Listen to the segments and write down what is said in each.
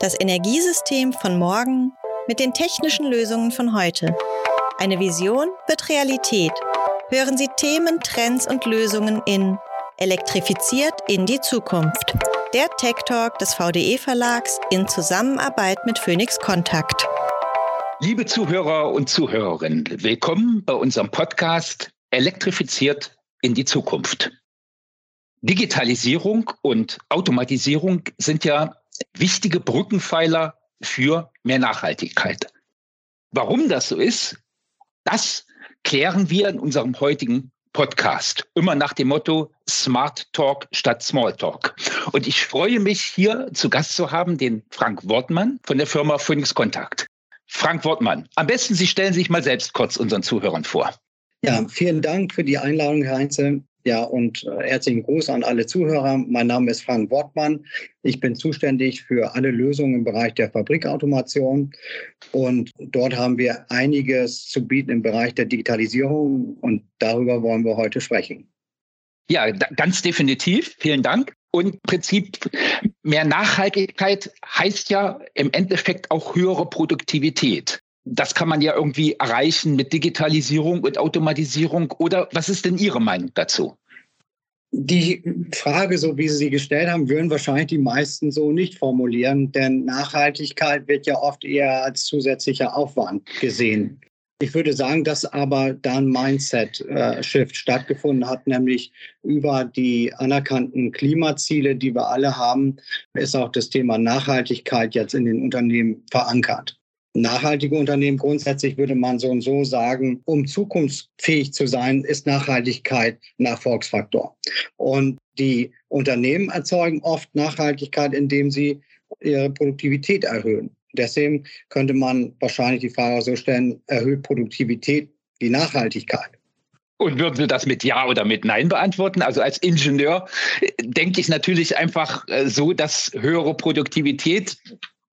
Das Energiesystem von morgen mit den technischen Lösungen von heute. Eine Vision wird Realität. Hören Sie Themen, Trends und Lösungen in Elektrifiziert in die Zukunft. Der Tech Talk des VDE Verlags in Zusammenarbeit mit Phoenix Kontakt. Liebe Zuhörer und Zuhörerinnen, willkommen bei unserem Podcast Elektrifiziert in die Zukunft. Digitalisierung und Automatisierung sind ja wichtige Brückenpfeiler für mehr Nachhaltigkeit. Warum das so ist, das klären wir in unserem heutigen Podcast. Immer nach dem Motto Smart Talk statt Small Talk. Und ich freue mich, hier zu Gast zu haben, den Frank Wortmann von der Firma Phoenix Kontakt. Frank Wortmann, am besten Sie stellen sich mal selbst kurz unseren Zuhörern vor. Ja, vielen Dank für die Einladung, Herr Heinze. Ja, und äh, herzlichen Gruß an alle Zuhörer. Mein Name ist Frank Wortmann. Ich bin zuständig für alle Lösungen im Bereich der Fabrikautomation. Und dort haben wir einiges zu bieten im Bereich der Digitalisierung. Und darüber wollen wir heute sprechen. Ja, ganz definitiv. Vielen Dank. Und im Prinzip mehr Nachhaltigkeit heißt ja im Endeffekt auch höhere Produktivität. Das kann man ja irgendwie erreichen mit Digitalisierung und Automatisierung. Oder was ist denn Ihre Meinung dazu? Die Frage, so wie Sie sie gestellt haben, würden wahrscheinlich die meisten so nicht formulieren, denn Nachhaltigkeit wird ja oft eher als zusätzlicher Aufwand gesehen. Ich würde sagen, dass aber da ein Mindset-Shift stattgefunden hat, nämlich über die anerkannten Klimaziele, die wir alle haben, ist auch das Thema Nachhaltigkeit jetzt in den Unternehmen verankert nachhaltige Unternehmen grundsätzlich würde man so und so sagen, um zukunftsfähig zu sein, ist Nachhaltigkeit ein Erfolgsfaktor. Und die Unternehmen erzeugen oft Nachhaltigkeit, indem sie ihre Produktivität erhöhen. Deswegen könnte man wahrscheinlich die Frage so stellen, erhöht Produktivität die Nachhaltigkeit? Und würden Sie das mit Ja oder mit Nein beantworten? Also als Ingenieur äh, denke ich natürlich einfach äh, so, dass höhere Produktivität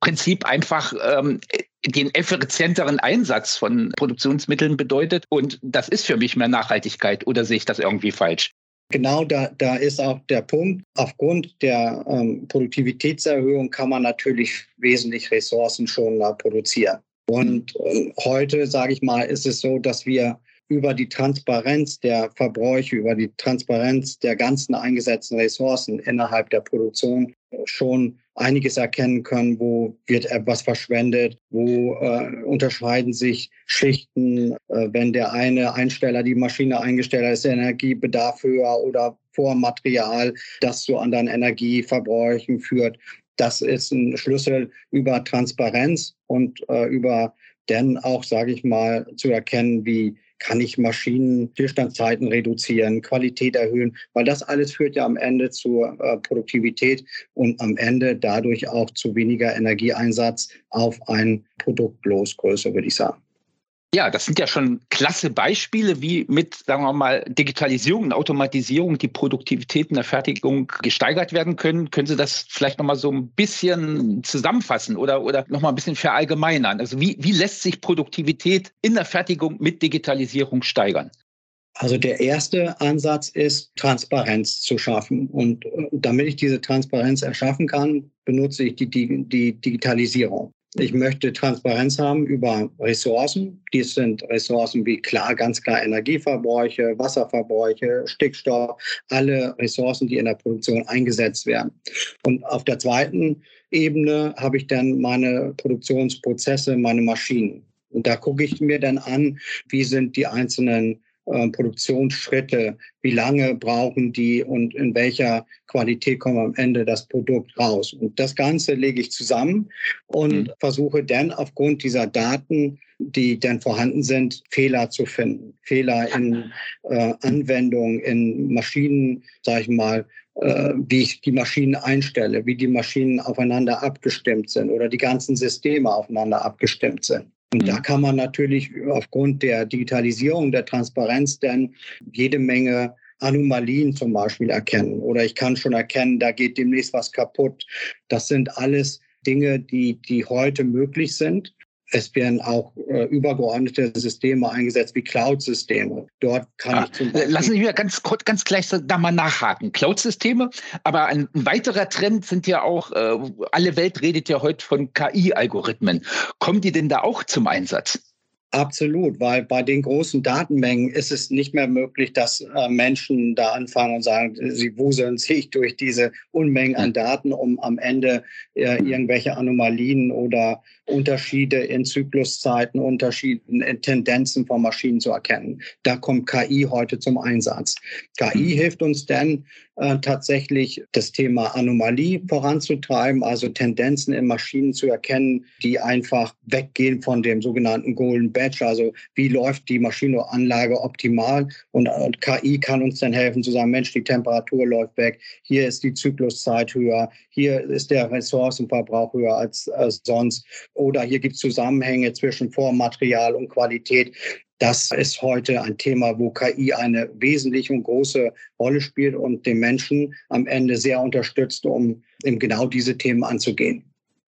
Prinzip einfach ähm, den effizienteren Einsatz von Produktionsmitteln bedeutet. Und das ist für mich mehr Nachhaltigkeit. Oder sehe ich das irgendwie falsch? Genau da, da ist auch der Punkt. Aufgrund der ähm, Produktivitätserhöhung kann man natürlich wesentlich Ressourcen schon produzieren. Und äh, heute, sage ich mal, ist es so, dass wir über die Transparenz der Verbräuche, über die Transparenz der ganzen eingesetzten Ressourcen innerhalb der Produktion schon einiges erkennen können, wo wird etwas verschwendet, wo äh, unterscheiden sich Schichten, äh, wenn der eine Einsteller die Maschine eingestellt hat, ist der Energiebedarf höher oder Vormaterial, das zu anderen Energieverbräuchen führt. Das ist ein Schlüssel über Transparenz und äh, über dann auch, sage ich mal, zu erkennen, wie kann ich Maschinen, Stillstandszeiten reduzieren, Qualität erhöhen, weil das alles führt ja am Ende zur äh, Produktivität und am Ende dadurch auch zu weniger Energieeinsatz auf ein Produktlosgröße, würde ich sagen. Ja, das sind ja schon klasse Beispiele, wie mit, sagen wir mal, Digitalisierung und Automatisierung die Produktivität in der Fertigung gesteigert werden können. Können Sie das vielleicht nochmal so ein bisschen zusammenfassen oder, oder nochmal ein bisschen verallgemeinern? Also wie, wie lässt sich Produktivität in der Fertigung mit Digitalisierung steigern? Also der erste Ansatz ist, Transparenz zu schaffen. Und äh, damit ich diese Transparenz erschaffen kann, benutze ich die, die, die Digitalisierung. Ich möchte Transparenz haben über Ressourcen. Dies sind Ressourcen wie klar, ganz klar Energieverbräuche, Wasserverbräuche, Stickstoff, alle Ressourcen, die in der Produktion eingesetzt werden. Und auf der zweiten Ebene habe ich dann meine Produktionsprozesse, meine Maschinen. Und da gucke ich mir dann an, wie sind die einzelnen äh, Produktionsschritte, wie lange brauchen die und in welcher Qualität kommt am Ende das Produkt raus. Und das Ganze lege ich zusammen und mhm. versuche dann aufgrund dieser Daten, die dann vorhanden sind, Fehler zu finden. Fehler in äh, Anwendungen, in Maschinen, sage ich mal, äh, wie ich die Maschinen einstelle, wie die Maschinen aufeinander abgestimmt sind oder die ganzen Systeme aufeinander abgestimmt sind. Und da mhm. kann man natürlich aufgrund der Digitalisierung, der Transparenz dann jede Menge Anomalien zum Beispiel erkennen. Oder ich kann schon erkennen, da geht demnächst was kaputt. Das sind alles Dinge, die, die heute möglich sind. Es werden auch äh, übergeordnete Systeme eingesetzt wie Cloud-Systeme. Dort kann ah, ich zum Beispiel Lassen Sie mich ganz kurz, ganz gleich da mal nachhaken. Cloud-Systeme, aber ein, weiterer Trend sind ja auch, äh, alle Welt redet ja heute von KI-Algorithmen. Kommen die denn da auch zum Einsatz? Absolut, weil bei den großen Datenmengen ist es nicht mehr möglich, dass äh, Menschen da anfangen und sagen, sie wuseln sich durch diese Unmengen an Daten, um am Ende äh, irgendwelche Anomalien oder Unterschiede in Zykluszeiten, Unterschiede in Tendenzen von Maschinen zu erkennen. Da kommt KI heute zum Einsatz. KI mhm. hilft uns dann äh, tatsächlich das Thema Anomalie voranzutreiben, also Tendenzen in Maschinen zu erkennen, die einfach weggehen von dem sogenannten Golden Badge, also wie läuft die Maschinenanlage optimal und, und KI kann uns dann helfen zu sagen, Mensch, die Temperatur läuft weg, hier ist die Zykluszeit höher, hier ist der Ressourcenverbrauch höher als, als sonst oder hier gibt es Zusammenhänge zwischen Vormaterial und Qualität. Das ist heute ein Thema, wo KI eine wesentliche und große Rolle spielt und den Menschen am Ende sehr unterstützt, um eben genau diese Themen anzugehen.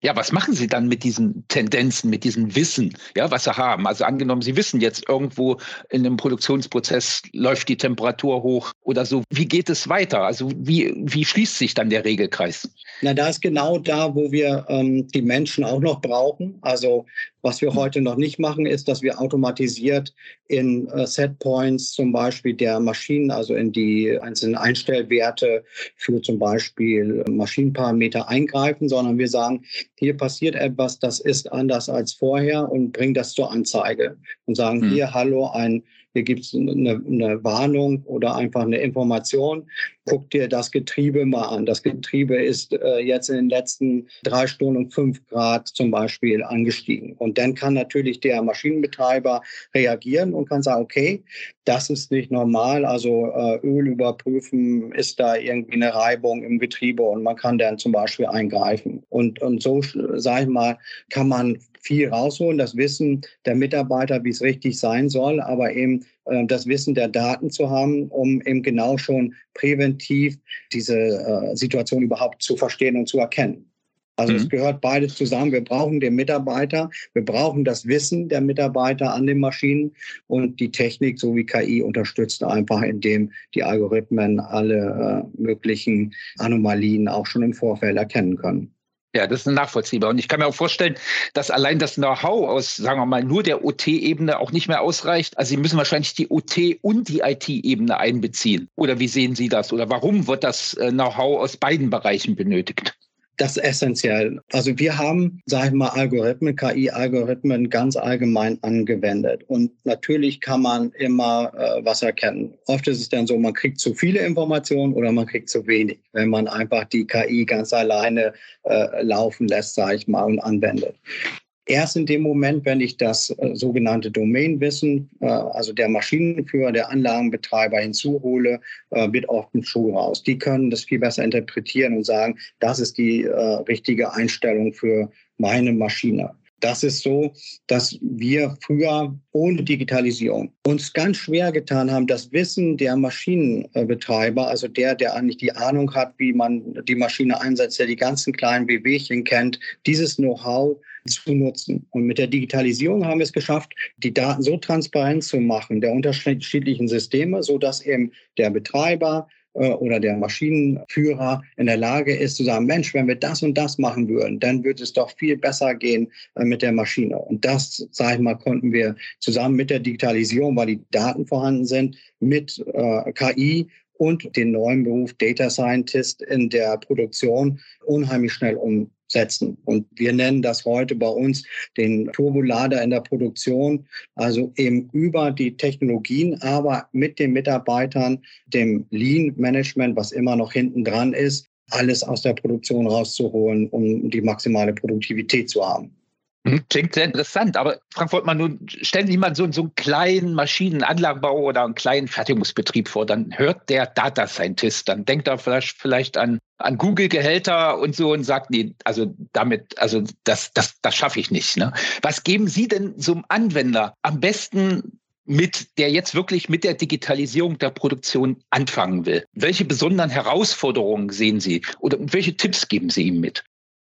Ja, was machen Sie dann mit diesen Tendenzen, mit diesem Wissen, ja, was Sie haben? Also angenommen, Sie wissen jetzt irgendwo in einem Produktionsprozess läuft die Temperatur hoch oder so. Wie geht es weiter? Also wie, wie schließt sich dann der Regelkreis? Na, da ist genau da, wo wir ähm, die Menschen auch noch brauchen. Also was wir heute noch nicht machen, ist, dass wir automatisiert in äh, Setpoints zum Beispiel der Maschinen, also in die einzelnen Einstellwerte für zum Beispiel Maschinenparameter eingreifen, sondern wir sagen, hier passiert etwas, das ist anders als vorher und bringen das zur Anzeige und sagen, hm. hier, hallo, ein hier gibt es eine, eine, Warnung oder einfach eine Information. Guck dir das Getriebe mal an. Das Getriebe ist äh, jetzt in den letzten drei Stunden um fünf Grad zum Beispiel angestiegen. Und dann kann natürlich der Maschinenbetreiber reagieren und kann sagen, okay, das ist nicht normal. Also äh, Öl überprüfen, ist da irgendwie eine Reibung im Getriebe und man kann dann zum Beispiel eingreifen. Und, und so, sage ich mal, kann man viel rausholen, das Wissen der Mitarbeiter, wie es richtig sein soll, aber eben äh, das Wissen der Daten zu haben, um eben genau schon präventiv diese äh, Situation überhaupt zu verstehen und zu erkennen. Also mhm. es gehört beides zusammen. Wir brauchen den Mitarbeiter, wir brauchen das Wissen der Mitarbeiter an den Maschinen und die Technik sowie KI unterstützt einfach, indem die Algorithmen alle äh, möglichen Anomalien auch schon im Vorfeld erkennen können. Ja, das ist nachvollziehbar. Und ich kann mir auch vorstellen, dass allein das Know-how aus, sagen wir mal, nur der OT-Ebene auch nicht mehr ausreicht. Also Sie müssen wahrscheinlich die OT und die IT-Ebene einbeziehen. Oder wie sehen Sie das? Oder warum wird das äh, Know-how aus beiden Bereichen benötigt? Das ist essentiell. Also wir haben, sage ich mal, Algorithmen, KI-Algorithmen ganz allgemein angewendet. Und natürlich kann man immer äh, was erkennen. Oft ist es dann so, man kriegt zu viele Informationen oder man kriegt zu wenig, wenn man einfach die KI ganz alleine äh, laufen lässt, sage ich mal, und anwendet. Erst in dem Moment, wenn ich das äh, sogenannte Domainwissen, äh, also der Maschinenführer, der Anlagenbetreiber hinzuhole, äh, wird oft ein Schuh raus. Die können das viel besser interpretieren und sagen, das ist die äh, richtige Einstellung für meine Maschine. Das ist so, dass wir früher ohne Digitalisierung uns ganz schwer getan haben, das Wissen der Maschinenbetreiber, also der, der eigentlich die Ahnung hat, wie man die Maschine einsetzt, der die ganzen kleinen Wehwehchen kennt, dieses Know-how zu nutzen. Und mit der Digitalisierung haben wir es geschafft, die Daten so transparent zu machen, der unterschiedlichen Systeme, so dass eben der Betreiber, oder der Maschinenführer in der Lage ist zu sagen, Mensch, wenn wir das und das machen würden, dann würde es doch viel besser gehen äh, mit der Maschine. Und das, sage ich mal, konnten wir zusammen mit der Digitalisierung, weil die Daten vorhanden sind, mit äh, KI und den neuen Beruf Data Scientist in der Produktion unheimlich schnell um, setzen. Und wir nennen das heute bei uns den Turbolader in der Produktion, also eben über die Technologien, aber mit den Mitarbeitern, dem Lean-Management, was immer noch hinten dran ist, alles aus der Produktion rauszuholen, um die maximale Produktivität zu haben. Mhm, klingt sehr interessant, aber Frank Woltmann, nun stellen Sie mal so, so einen kleinen Maschinenanlagenbau oder einen kleinen Fertigungsbetrieb vor, dann hört der Data Scientist, dann denkt er vielleicht, vielleicht an, an Google-Gehälter und so und sagt, nee, also damit, also das, das, das schaffe ich nicht. Ne? Was geben Sie denn so einem Anwender am besten mit, der jetzt wirklich mit der Digitalisierung der Produktion anfangen will? Welche besonderen Herausforderungen sehen Sie oder welche Tipps geben Sie ihm mit?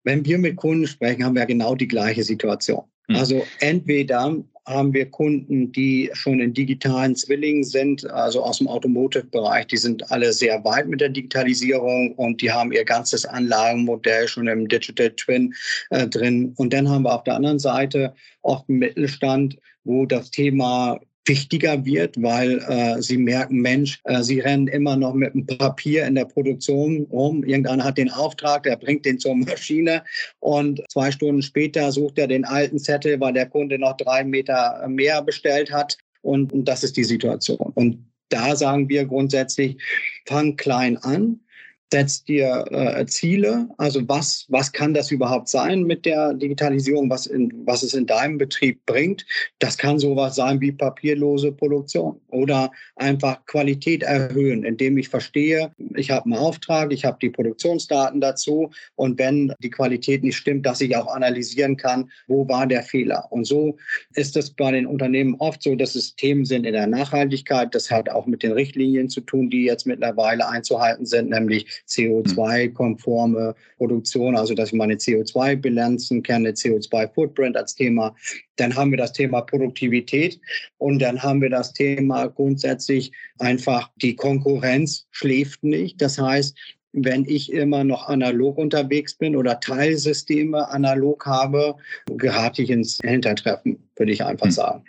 Wenn wir mit Kunden sprechen, haben wir genau die gleiche Situation. Hm. Also entweder haben wir Kunden, die schon in digitalen Zwillingen sind, also aus dem Automotive-Bereich. Die sind alle sehr weit mit der Digitalisierung und die haben ihr ganzes Anlagenmodell schon im Digital Twin äh, drin. Und dann haben wir auf der anderen Seite oft einen Mittelstand, wo das Thema wichtiger wird, weil äh, sie merken, Mensch, äh, sie rennen immer noch mit einem Papier in der Produktion rum. Irgendeiner hat den Auftrag, der bringt den zur Maschine und zwei Stunden später sucht er den alten Zettel, weil der Kunde noch drei Meter mehr bestellt hat. Und, und das ist die Situation. Und da sagen wir grundsätzlich, fang klein an, setzt dir äh, Ziele. Also was, was kann das überhaupt sein mit der Digitalisierung, was, in, was es in deinem Betrieb bringt? Das kann sowas sein wie papierlose Produktion oder einfach Qualität erhöhen, indem ich verstehe, ich habe einen Auftrag, ich habe die Produktionsdaten dazu und wenn die Qualität nicht stimmt, dass ich auch analysieren kann, wo war der Fehler. Und so ist es bei den Unternehmen oft so, dass es Themen sind in der Nachhaltigkeit. Das hat auch mit den Richtlinien zu tun, die jetzt mittlerweile einzuhalten sind, nämlich CO2-konforme Produktion, also dass ich meine CO2-Bilanzen kenne, CO2-Footprint als Thema. Dann haben wir das Thema Produktivität und dann haben wir das Thema grundsätzlich einfach, die Konkurrenz schläft nicht. Das heißt, wenn ich immer noch analog unterwegs bin oder Teilsysteme analog habe, gerate ich ins Hintertreffen, würde ich einfach hm. sagen.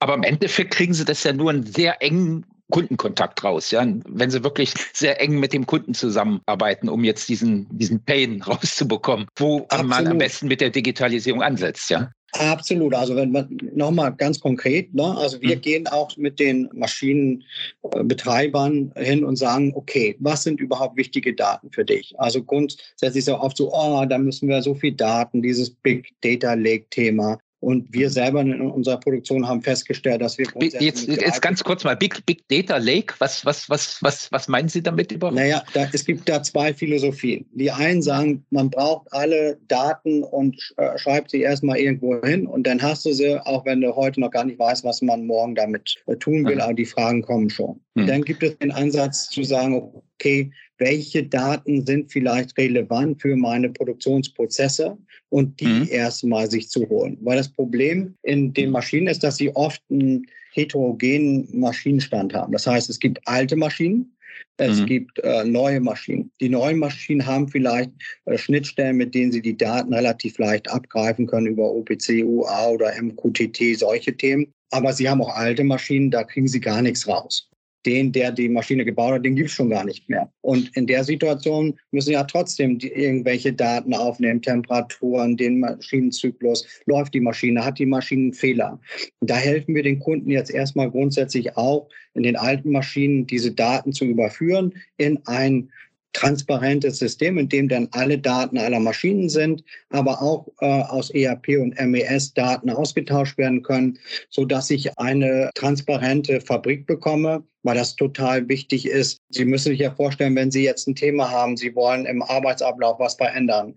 Aber im Endeffekt kriegen Sie das ja nur einen sehr engen Kundenkontakt raus, ja, wenn sie wirklich sehr eng mit dem Kunden zusammenarbeiten, um jetzt diesen, diesen Pain rauszubekommen, wo Absolut. man am besten mit der Digitalisierung ansetzt, ja. Absolut. Also wenn man nochmal ganz konkret, ne, also wir mhm. gehen auch mit den Maschinenbetreibern hin und sagen, okay, was sind überhaupt wichtige Daten für dich? Also grundsätzlich ist ja oft so, oh, da müssen wir so viel Daten, dieses Big Data Lake Thema. Und wir selber in unserer Produktion haben festgestellt, dass wir jetzt, jetzt ganz kurz mal Big, Big Data Lake. Was, was, was, was, was meinen Sie damit überhaupt? Naja, da, es gibt da zwei Philosophien. Die einen sagen, man braucht alle Daten und äh, schreibt sie erstmal irgendwo hin und dann hast du sie, auch wenn du heute noch gar nicht weißt, was man morgen damit äh, tun will, mhm. aber die Fragen kommen schon. Mhm. Dann gibt es den Ansatz zu sagen, okay, welche Daten sind vielleicht relevant für meine Produktionsprozesse und die mhm. erstmal sich zu holen. Weil das Problem in den Maschinen ist, dass sie oft einen heterogenen Maschinenstand haben. Das heißt, es gibt alte Maschinen, es mhm. gibt äh, neue Maschinen. Die neuen Maschinen haben vielleicht äh, Schnittstellen, mit denen sie die Daten relativ leicht abgreifen können über OPC, UA oder MQTT, solche Themen. Aber sie haben auch alte Maschinen, da kriegen sie gar nichts raus den, der die Maschine gebaut hat, den gibt es schon gar nicht mehr. Und in der Situation müssen ja trotzdem die, irgendwelche Daten aufnehmen, Temperaturen, den Maschinenzyklus, läuft die Maschine, hat die Maschine Fehler. Da helfen wir den Kunden jetzt erstmal grundsätzlich auch, in den alten Maschinen diese Daten zu überführen in ein transparentes System, in dem dann alle Daten aller Maschinen sind, aber auch äh, aus ERP und MES Daten ausgetauscht werden können, so dass ich eine transparente Fabrik bekomme, weil das total wichtig ist. Sie müssen sich ja vorstellen, wenn Sie jetzt ein Thema haben, Sie wollen im Arbeitsablauf was verändern,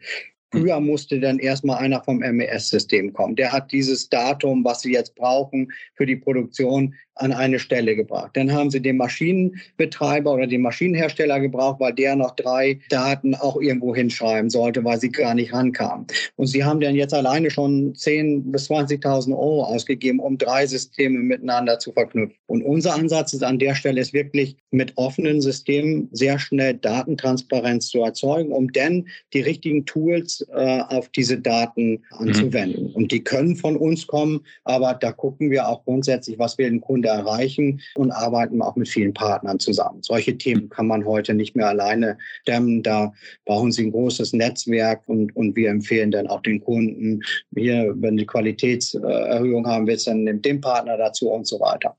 Früher musste dann erstmal einer vom MES-System kommen. Der hat dieses Datum, was Sie jetzt brauchen für die Produktion, an eine Stelle gebracht. Dann haben sie den Maschinenbetreiber oder den Maschinenhersteller gebraucht, weil der noch drei Daten auch irgendwo hinschreiben sollte, weil sie gar nicht rankamen. Und sie haben dann jetzt alleine schon 10.000 bis 20.000 Euro ausgegeben, um drei Systeme miteinander zu verknüpfen. Und unser Ansatz ist an der Stelle ist wirklich mit offenen Systemen sehr schnell Datentransparenz zu erzeugen, um dann die richtigen Tools äh, auf diese Daten anzuwenden. Mhm. Und die können von uns kommen, aber da gucken wir auch grundsätzlich, was wir den Kunden erreichen und arbeiten auch mit vielen Partnern zusammen. Solche Themen kann man heute nicht mehr alleine stemmen. Da brauchen sie ein großes Netzwerk und, und wir empfehlen dann auch den Kunden, hier, wenn die Qualitätserhöhung haben willst, dann nimmt den Partner dazu und so weiter.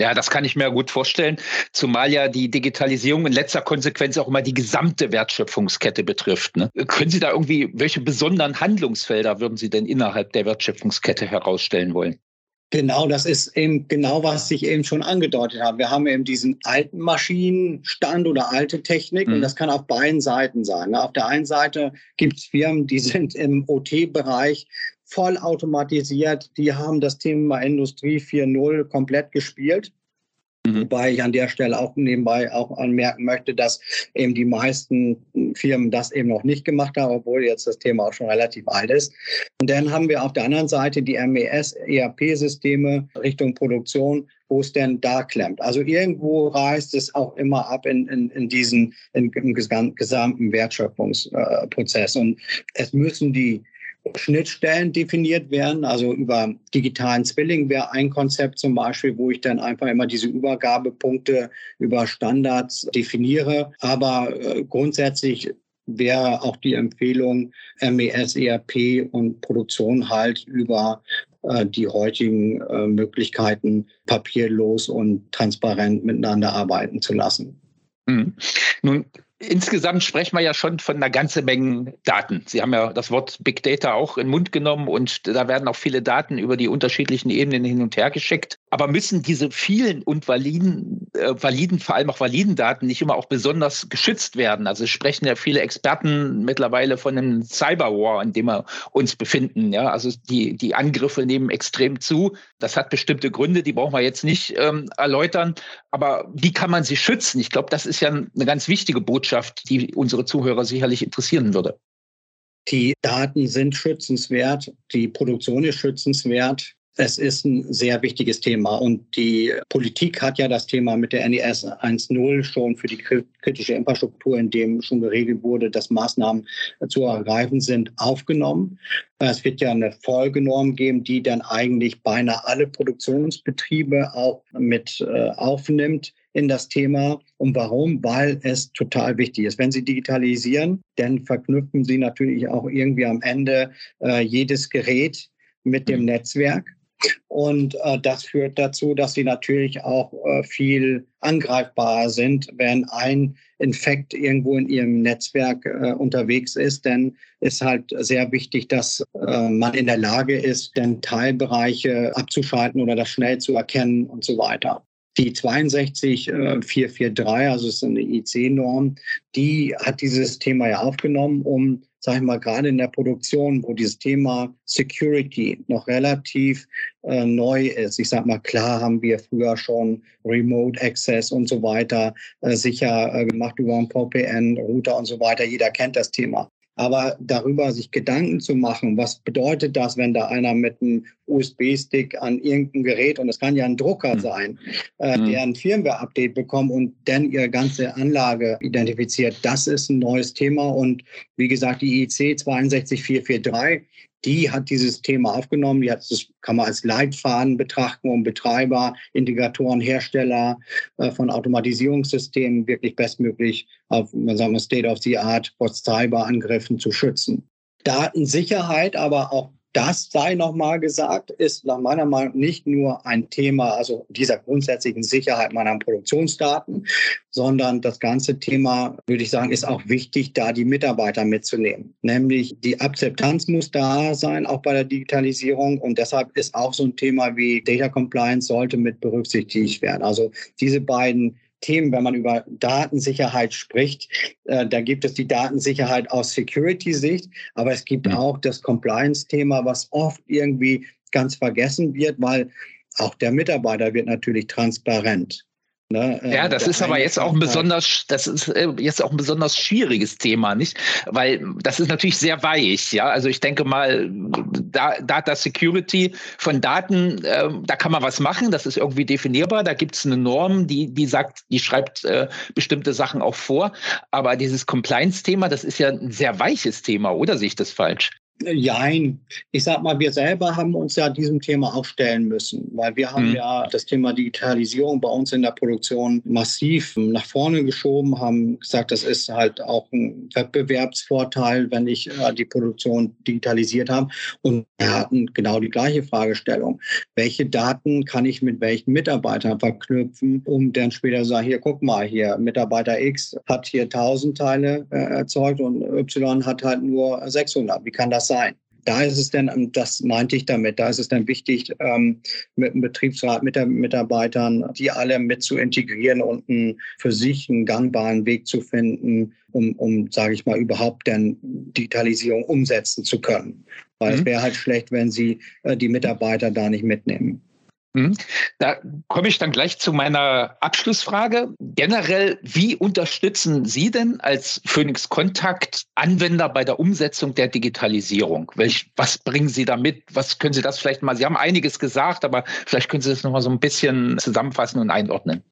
Ja, das kann ich mir gut vorstellen, zumal ja die Digitalisierung in letzter Konsequenz auch immer die gesamte Wertschöpfungskette betrifft. Ne? Können Sie da irgendwie, welche besonderen Handlungsfelder würden Sie denn innerhalb der Wertschöpfungskette herausstellen wollen? Genau, das ist eben genau, was ich eben schon angedeutet habe. Wir haben eben diesen alten Maschinenstand oder alte Technik mhm. und das kann auf beiden Seiten sein. Auf der einen Seite gibt es Firmen, die sind im OT-Bereich voll automatisiert, die haben das Thema Industrie 4.0 komplett gespielt Mhm. Wobei ich an der Stelle auch nebenbei auch anmerken möchte, dass eben die meisten Firmen das eben noch nicht gemacht haben, obwohl jetzt das Thema auch schon relativ alt ist. Und dann haben wir auf der anderen Seite die MES-ERP-Systeme Richtung Produktion, wo es denn da klemmt. Also irgendwo reißt es auch immer ab in, in, in diesen in, im gesamten Wertschöpfungsprozess. Und es müssen die Schnittstellen definiert werden. Also über digitalen Zwilling wäre ein Konzept zum Beispiel, wo ich dann einfach immer diese Übergabepunkte über Standards definiere. Aber äh, grundsätzlich wäre auch die Empfehlung, MES, ERP und Produktion halt über äh, die heutigen äh, Möglichkeiten papierlos und transparent miteinander arbeiten zu lassen. Mhm. Nun Insgesamt sprechen wir ja schon von einer ganzen Menge Daten. Sie haben ja das Wort Big Data auch in den Mund genommen und da werden auch viele Daten über die unterschiedlichen Ebenen hin und her geschickt. Aber müssen diese vielen und validen, äh, validen, vor allem auch validen Daten nicht immer auch besonders geschützt werden? Also sprechen ja viele Experten mittlerweile von einem Cyberwar, in dem wir uns befinden. Ja, also die, die Angriffe nehmen extrem zu. Das hat bestimmte Gründe, die brauchen wir jetzt nicht ähm, erläutern. Aber wie kann man sie schützen? Ich glaube, das ist ja eine ganz wichtige Botschaft Botschaft, die unsere Zuhörer sicherlich interessieren würde. Die Daten sind schützenswert, die Produktion ist schützenswert. Es ist ein sehr wichtiges Thema und die Politik hat ja das Thema mit der NES 1.0 schon für die kritische Infrastruktur, in dem schon geregelt wurde, dass Maßnahmen zu ergreifen sind, aufgenommen. Es wird ja eine Folgenorm geben, die dann eigentlich beinahe alle Produktionsbetriebe auch mit äh, aufnimmt in das Thema. Und warum? Weil es total wichtig ist. Wenn Sie digitalisieren, dann verknüpfen Sie natürlich auch irgendwie am Ende äh, jedes Gerät mit dem mhm. Netzwerk. Und äh, das führt dazu, dass sie natürlich auch äh, viel angreifbarer sind, wenn ein Infekt irgendwo in ihrem Netzwerk äh, unterwegs ist. Denn ist halt sehr wichtig, dass äh, man in der Lage ist, denn Teilbereiche abzuschalten oder das schnell zu erkennen und so weiter. Die 62443, äh, also es ist eine IC-Norm, die hat dieses Thema ja aufgenommen, um, sag ich mal, gerade in der Produktion, wo dieses Thema Security noch relativ äh, neu ist. Ich sag mal, klar haben wir früher schon Remote Access und so weiter äh, sicher äh, gemacht über einen VPN, Router und so weiter. Jeder kennt das Thema. Aber darüber sich Gedanken zu machen, was bedeutet das, wenn da einer mit einem USB-Stick an irgendein Gerät, und es kann ja ein Drucker mhm. sein, äh, mhm. der ein Firmware-Update bekommt und dann ihre ganze Anlage identifiziert, das ist ein neues Thema. Und wie gesagt, die IEC 62443 die hat dieses Thema aufgenommen. Das kann man als Leitfaden betrachten, um Betreiber, Integratoren, Hersteller äh, von Automatisierungssystemen wirklich bestmöglich auf, sagen wir, State of the Art vor Cyberangriffen zu schützen. Datensicherheit, aber auch das sei nochmal gesagt, ist nach meiner Meinung nicht nur ein Thema, also dieser grundsätzlichen Sicherheit meiner Produktionsdaten, sondern das ganze Thema, würde ich sagen, ist auch wichtig, da die Mitarbeiter mitzunehmen. Nämlich die Akzeptanz muss da sein, auch bei der Digitalisierung. Und deshalb ist auch so ein Thema wie Data Compliance sollte mit berücksichtigt werden. Also diese beiden Themen, wenn man über Datensicherheit spricht. Äh, da gibt es die Datensicherheit aus Security-Sicht, aber es gibt auch das Compliance-Thema, was oft irgendwie ganz vergessen wird, weil auch der Mitarbeiter wird natürlich transparent. Ne? Ja, ähm, das ist aber jetzt auch ein besonders, das ist äh, jetzt auch ein besonders schwieriges Thema, nicht? Weil das ist natürlich sehr weich, ja. Also ich denke mal, Data Security von Daten, äh, da kann man was machen, das ist irgendwie definierbar. Da gibt es eine Norm, die, die sagt, die schreibt äh, bestimmte Sachen auch vor. Aber dieses Compliance-Thema, das ist ja ein sehr weiches Thema, oder sehe ich das falsch? Jein. Ich sag mal, wir selber haben uns ja diesem Thema auch stellen müssen, weil wir haben mhm. ja das Thema Digitalisierung bei uns in der Produktion massiv nach vorne geschoben, haben gesagt, das ist halt auch ein Wettbewerbsvorteil, wenn ich äh, die Produktion digitalisiert habe. Und wir hatten genau die gleiche Fragestellung. Welche Daten kann ich mit welchen Mitarbeitern verknüpfen, um dann später zu sagen, hier, guck mal, hier, Mitarbeiter X hat hier 1000 Teile äh, erzeugt und Y hat halt nur 600. Wie kann das sein? Da ist es dann, das meinte ich damit, da ist es dann wichtig, ähm, mit dem Betriebsrat, mit den Mitarbeitern, die alle mit zu integrieren und einen, für sich einen gangbaren Weg zu finden, um, um sage ich mal, überhaupt dann Digitalisierung umsetzen zu können. Weil mhm. es wäre halt schlecht, wenn sie äh, die Mitarbeiter da nicht mitnehmen. Mhm. Da komme ich dann gleich zu meiner Abschlussfrage. Generell, wie unterstützen Sie denn als Phoenix Kontakt Anwender bei der Umsetzung der Digitalisierung? Welch, was bringen Sie da mit? Was können Sie das vielleicht mal? Sie haben einiges gesagt, aber vielleicht können Sie das noch mal so ein bisschen zusammenfassen und einordnen.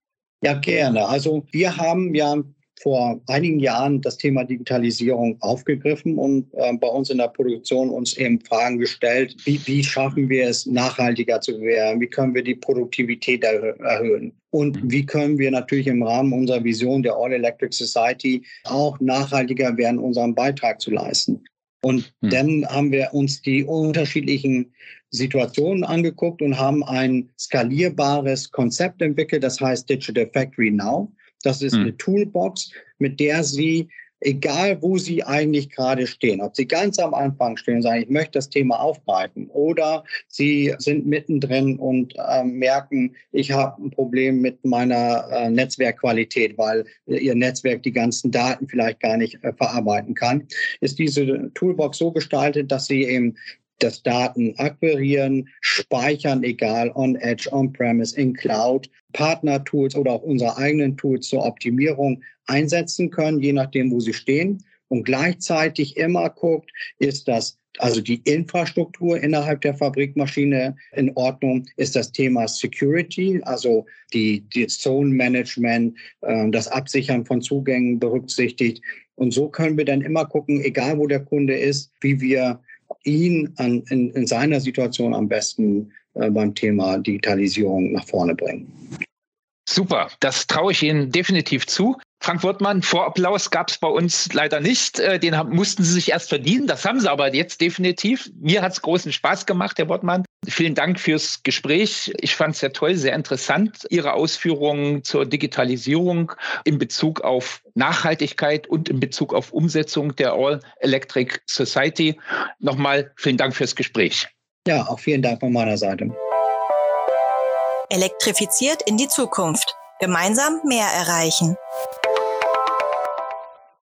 Ja, gerne. Also wir haben ja vor einigen Jahren das Thema Digitalisierung aufgegriffen und äh, bei uns in der Produktion uns eben Fragen gestellt, wie, wie schaffen wir es, nachhaltiger zu werden? Wie können wir die Produktivität erhö erhöhen? Und mhm. wie können wir natürlich im Rahmen unserer Vision der All Electric Society auch nachhaltiger werden, unseren Beitrag zu leisten? Und hm. dann haben wir uns die unterschiedlichen Situationen angeguckt und haben ein skalierbares Konzept entwickelt, das heißt Digital Factory Now. Das ist hm. eine Toolbox, mit der Sie, egal wo Sie eigentlich gerade stehen, ob Sie ganz am Anfang stehen und sagen, ich möchte das Thema aufbreiten oder Sie sind mittendrin und äh, merken, ich habe ein Problem mit meiner äh, Netzwerkqualität, weil Ihr Netzwerk die ganzen Daten vielleicht gar nicht äh, verarbeiten kann, ist diese Toolbox so gestaltet, dass Sie eben das Daten akquirieren, speichern, egal on Edge, on-premise, in Cloud, Partner-Tools oder auch unsere eigenen Tools zur Optimierung einsetzen können, je nachdem, wo sie stehen. Und gleichzeitig immer guckt, ist das also die Infrastruktur innerhalb der Fabrikmaschine in Ordnung, ist das Thema Security, also die, die Zone Management, äh, das Absichern von Zugängen berücksichtigt. Und so können wir dann immer gucken, egal wo der Kunde ist, wie wir ihn an, in, in seiner Situation am besten äh, beim Thema Digitalisierung nach vorne bringen. Super, das traue ich Ihnen definitiv zu. Frank Wortmann, Vorapplaus gab es bei uns leider nicht. Äh, den haben, mussten Sie sich erst verdienen. Das haben Sie aber jetzt definitiv. Mir hat es großen Spaß gemacht, Herr Wortmann. Vielen Dank fürs Gespräch. Ich fand es sehr toll, sehr interessant, Ihre Ausführungen zur Digitalisierung in Bezug auf Nachhaltigkeit und in Bezug auf Umsetzung der All Electric Society. Nochmal vielen Dank fürs Gespräch. Ja, auch vielen Dank von meiner Seite. Elektrifiziert in die Zukunft. Gemeinsam mehr erreichen.